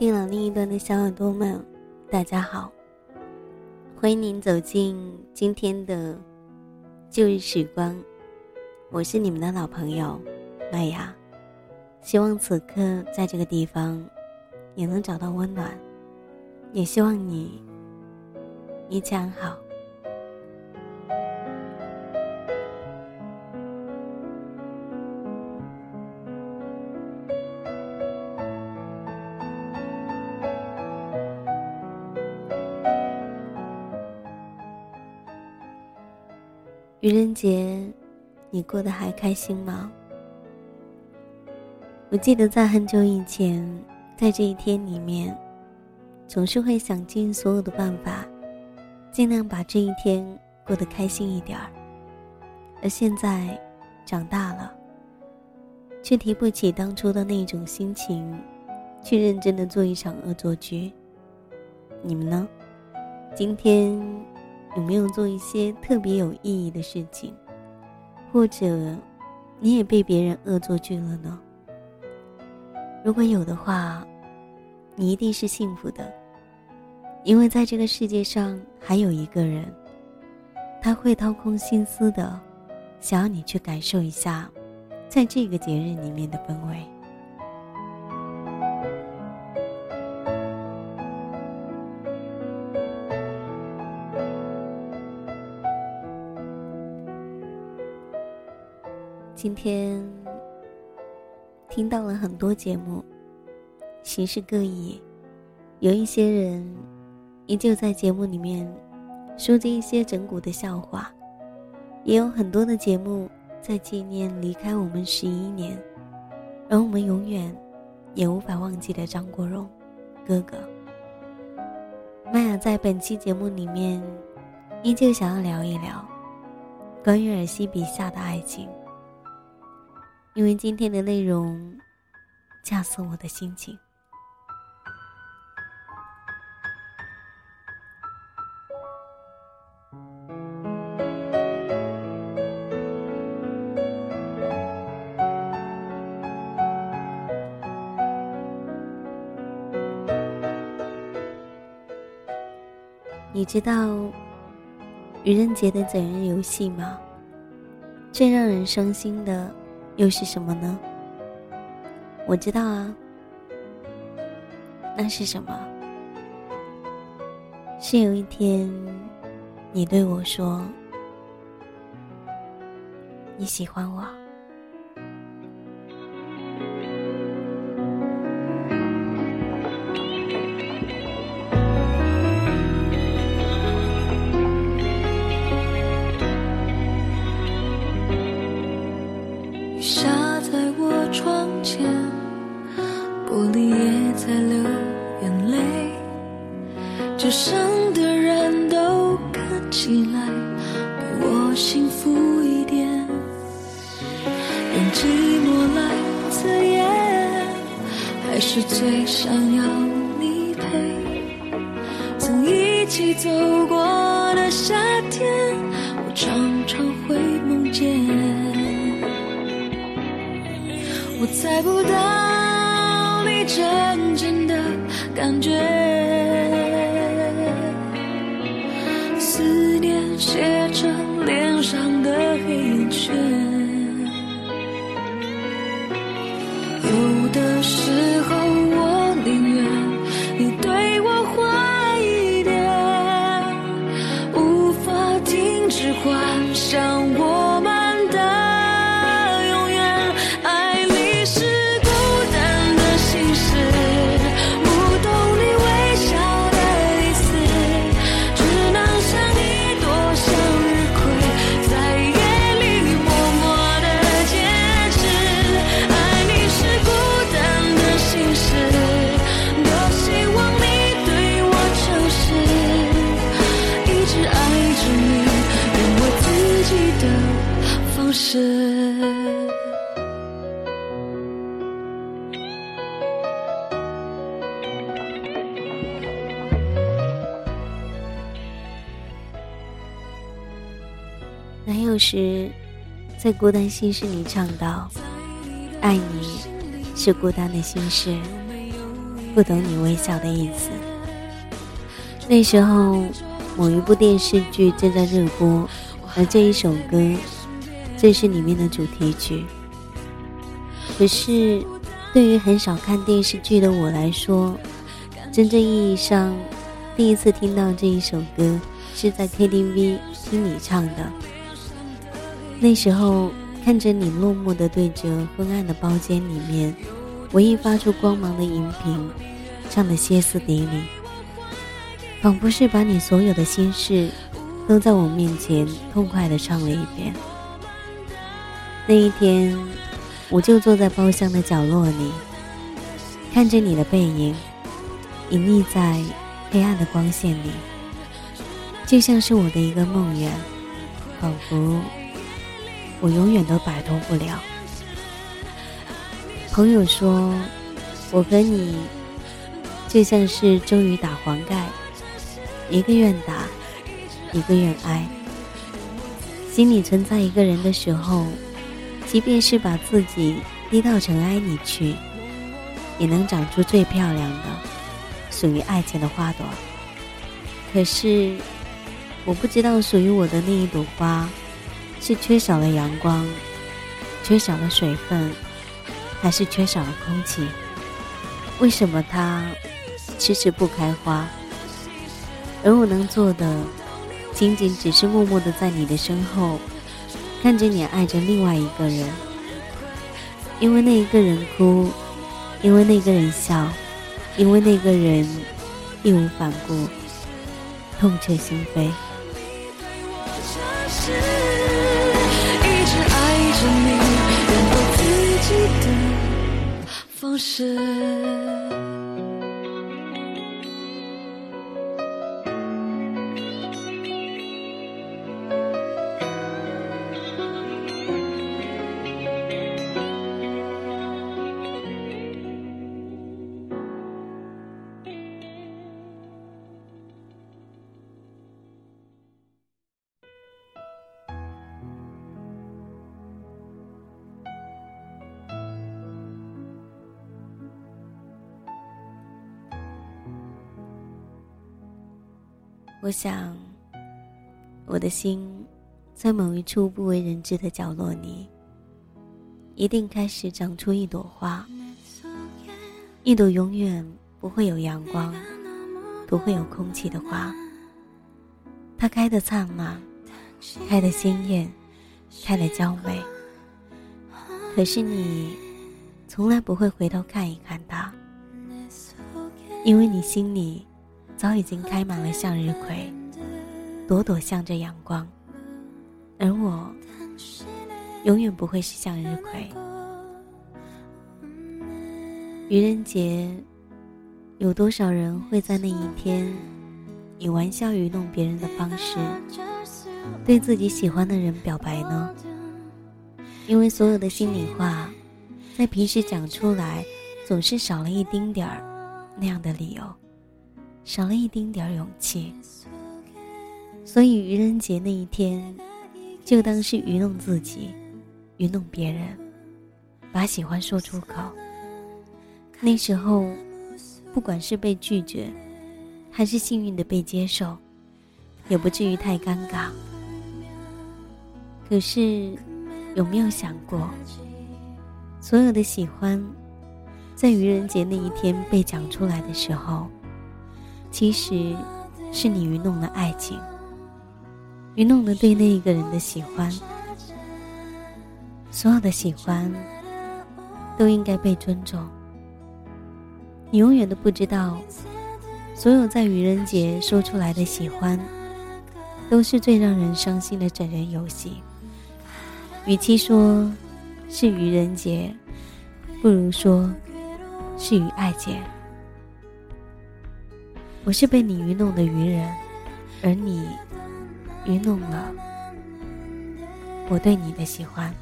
电脑另一端的小耳朵们，大家好！欢迎您走进今天的旧日时光，我是你们的老朋友麦芽。希望此刻在这个地方也能找到温暖，也希望你一切安好。愚人节，你过得还开心吗？我记得在很久以前，在这一天里面，总是会想尽所有的办法，尽量把这一天过得开心一点儿。而现在，长大了，却提不起当初的那种心情，去认真的做一场恶作剧。你们呢？今天？有没有做一些特别有意义的事情，或者你也被别人恶作剧了呢？如果有的话，你一定是幸福的，因为在这个世界上还有一个人，他会掏空心思的，想要你去感受一下，在这个节日里面的氛围。今天听到了很多节目，形式各异，有一些人依旧在节目里面说着一些整蛊的笑话，也有很多的节目在纪念离开我们十一年，而我们永远也无法忘记的张国荣哥哥。麦雅在本期节目里面依旧想要聊一聊关于尔西笔下的爱情。因为今天的内容，恰似我的心情。你知道愚人节的整人游戏吗？最让人伤心的。又是什么呢？我知道啊，那是什么？是有一天，你对我说你喜欢我。幸福一点，用寂寞来刺眼，还是最想要你陪，曾一起走过的夏天，我常常会梦见。我猜不到你真正的感觉，男友时，在孤单心事里唱到：“爱你是孤单的心事，不懂你微笑的意思。那时候，某一部电视剧正在热播，而这一首歌这是里面的主题曲。可是，对于很少看电视剧的我来说，真正意义上第一次听到这一首歌，是在 KTV 听你唱的。那时候，看着你落寞的对着昏暗的包间里面，唯一发出光芒的荧屏，唱的歇斯底里，仿佛是把你所有的心事，都在我面前痛快的唱了一遍。那一天。我就坐在包厢的角落里，看着你的背影，隐匿在黑暗的光线里，就像是我的一个梦魇，仿佛我永远都摆脱不了。朋友说，我和你就像是周瑜打黄盖，一个愿打，一个愿挨。心里存在一个人的时候。即便是把自己低到尘埃里去，也能长出最漂亮的属于爱情的花朵。可是，我不知道属于我的那一朵花，是缺少了阳光，缺少了水分，还是缺少了空气？为什么它迟迟不开花？而我能做的，仅仅只是默默的在你的身后。看着你爱着另外一个人，因为那一个人哭，因为那个人笑，因为那个人义无反顾，痛彻心扉。一直爱着你，用我自己的方式。我想，我的心在某一处不为人知的角落里，一定开始长出一朵花，一朵永远不会有阳光、不会有空气的花。它开得灿烂，开得鲜艳，开得娇美。可是你从来不会回头看一看它，因为你心里。早已经开满了向日葵，朵朵向着阳光，而我永远不会是向日葵。愚人节，有多少人会在那一天以玩笑愚弄别人的方式，对自己喜欢的人表白呢？因为所有的心里话，在平时讲出来，总是少了一丁点儿那样的理由。少了一丁点儿勇气，所以愚人节那一天，就当是愚弄自己，愚弄别人，把喜欢说出口。那时候，不管是被拒绝，还是幸运的被接受，也不至于太尴尬。可是，有没有想过，所有的喜欢，在愚人节那一天被讲出来的时候？其实，是你愚弄了爱情，愚弄了对那一个人的喜欢。所有的喜欢，都应该被尊重。你永远都不知道，所有在愚人节说出来的喜欢，都是最让人伤心的整人游戏。与其说是愚人节，不如说是愚爱节。我是被你愚弄的愚人，而你愚弄了我对你的喜欢。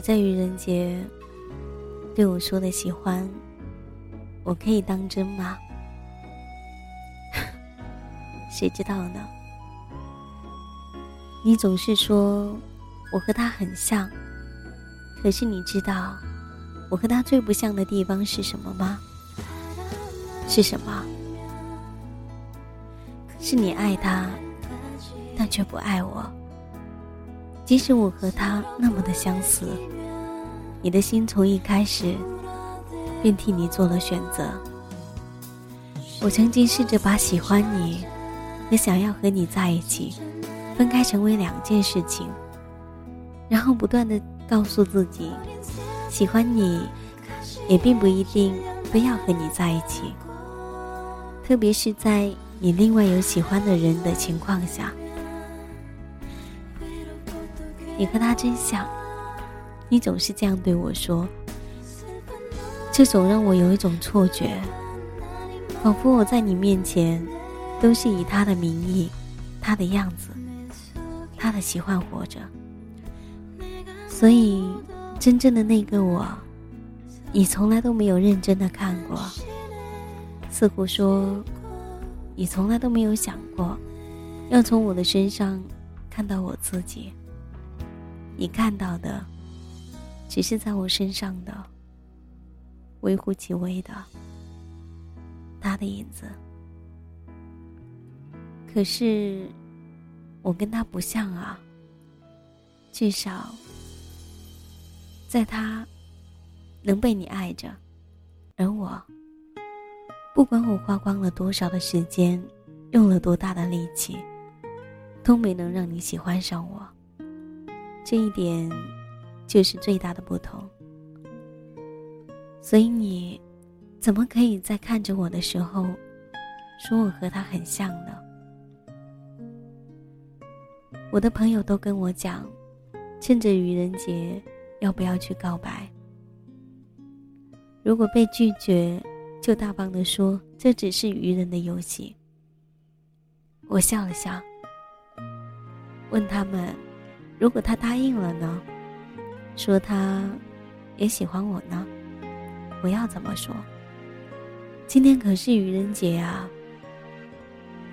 在愚人节对我说的喜欢，我可以当真吗？谁知道呢？你总是说我和他很像，可是你知道我和他最不像的地方是什么吗？是什么？是你爱他，但却不爱我。即使我和他那么的相似，你的心从一开始便替你做了选择。我曾经试着把喜欢你和想要和你在一起。分开成为两件事情，然后不断的告诉自己，喜欢你，也并不一定非要和你在一起。特别是在你另外有喜欢的人的情况下，你和他真像，你总是这样对我说，这总让我有一种错觉，仿佛我在你面前，都是以他的名义，他的样子。他的喜欢活着，所以真正的那个我，你从来都没有认真的看过。似乎说，你从来都没有想过，要从我的身上看到我自己。你看到的，只是在我身上的微乎其微的他的影子。可是。我跟他不像啊，至少在他能被你爱着，而我不管我花光了多少的时间，用了多大的力气，都没能让你喜欢上我。这一点就是最大的不同。所以你怎么可以在看着我的时候，说我和他很像呢？我的朋友都跟我讲，趁着愚人节，要不要去告白？如果被拒绝，就大方的说这只是愚人的游戏。我笑了笑，问他们：如果他答应了呢？说他也喜欢我呢？我要怎么说？今天可是愚人节啊！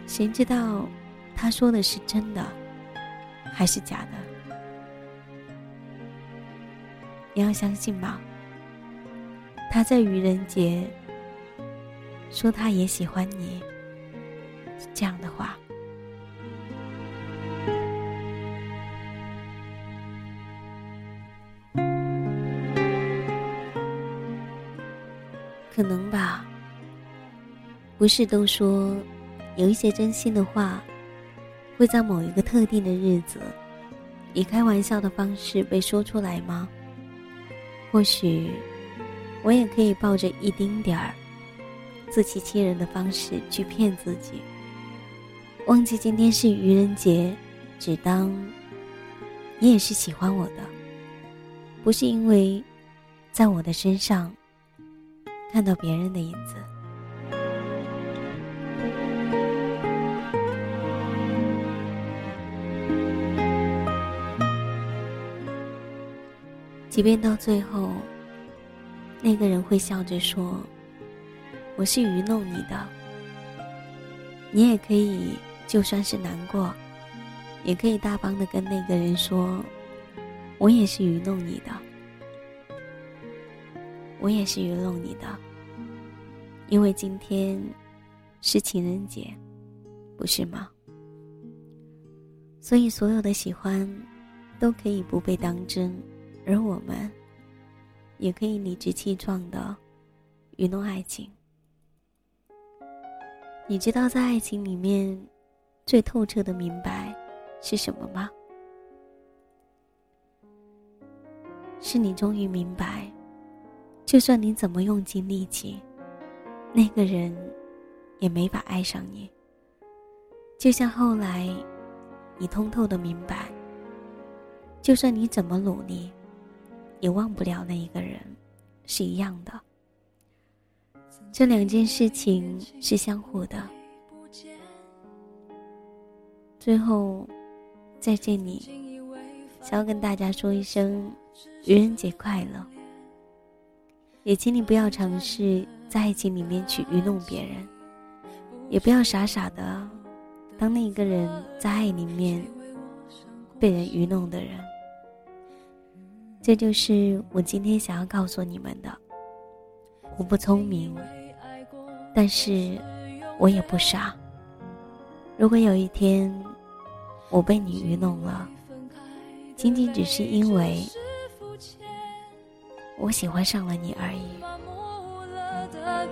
谁知道他说的是真的？还是假的？你要相信吗？他在愚人节说他也喜欢你，这样的话，可能吧。不是都说有一些真心的话。会在某一个特定的日子，以开玩笑的方式被说出来吗？或许，我也可以抱着一丁点儿自欺欺人的方式去骗自己，忘记今天是愚人节，只当你也是喜欢我的，不是因为在我的身上看到别人的影子。即便到最后，那个人会笑着说：“我是愚弄你的。”你也可以，就算是难过，也可以大方的跟那个人说：“我也是愚弄你的，我也是愚弄你的。”因为今天是情人节，不是吗？所以所有的喜欢都可以不被当真。而我们，也可以理直气壮的愚弄爱情。你知道，在爱情里面，最透彻的明白是什么吗？是你终于明白，就算你怎么用尽力气，那个人也没法爱上你。就像后来，你通透的明白，就算你怎么努力。也忘不了那一个人，是一样的。这两件事情是相互的。最后，在这里，想要跟大家说一声愚人节快乐！也请你不要尝试在爱情里面去愚弄别人，也不要傻傻的当那个人在爱里面被人愚弄的人。这就是我今天想要告诉你们的。我不聪明，但是我也不傻。如果有一天我被你愚弄了，仅仅只是因为我喜欢上了你而已。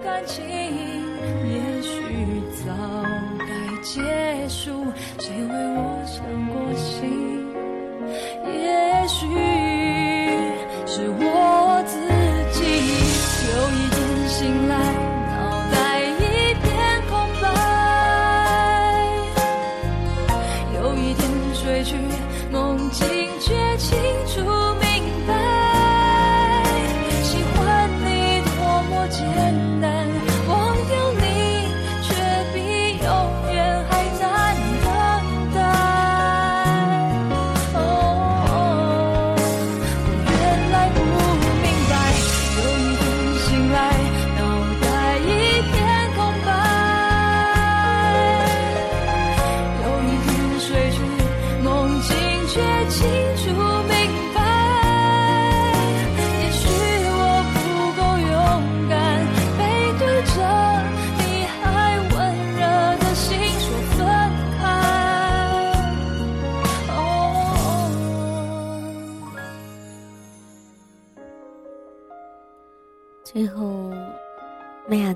感情也许早该结束，谁为我伤过心？也许。是我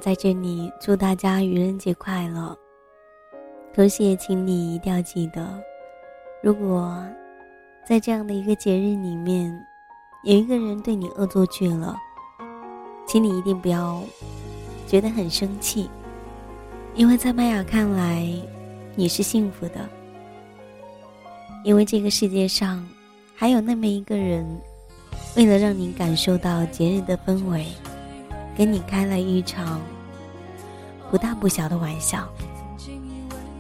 在这里祝大家愚人节快乐。同时也请你一定要记得，如果在这样的一个节日里面，有一个人对你恶作剧了，请你一定不要觉得很生气，因为在麦雅看来，你是幸福的，因为这个世界上还有那么一个人，为了让你感受到节日的氛围。给你开了一场不大不小的玩笑。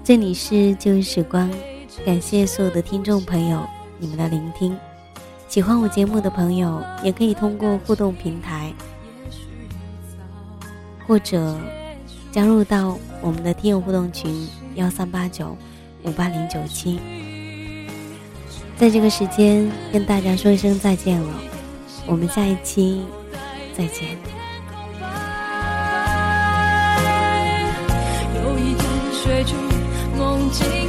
这里是旧日时光，感谢所有的听众朋友你们的聆听。喜欢我节目的朋友，也可以通过互动平台，或者加入到我们的听友互动群幺三八九五八零九七。在这个时间跟大家说一声再见了，我们下一期再见。梦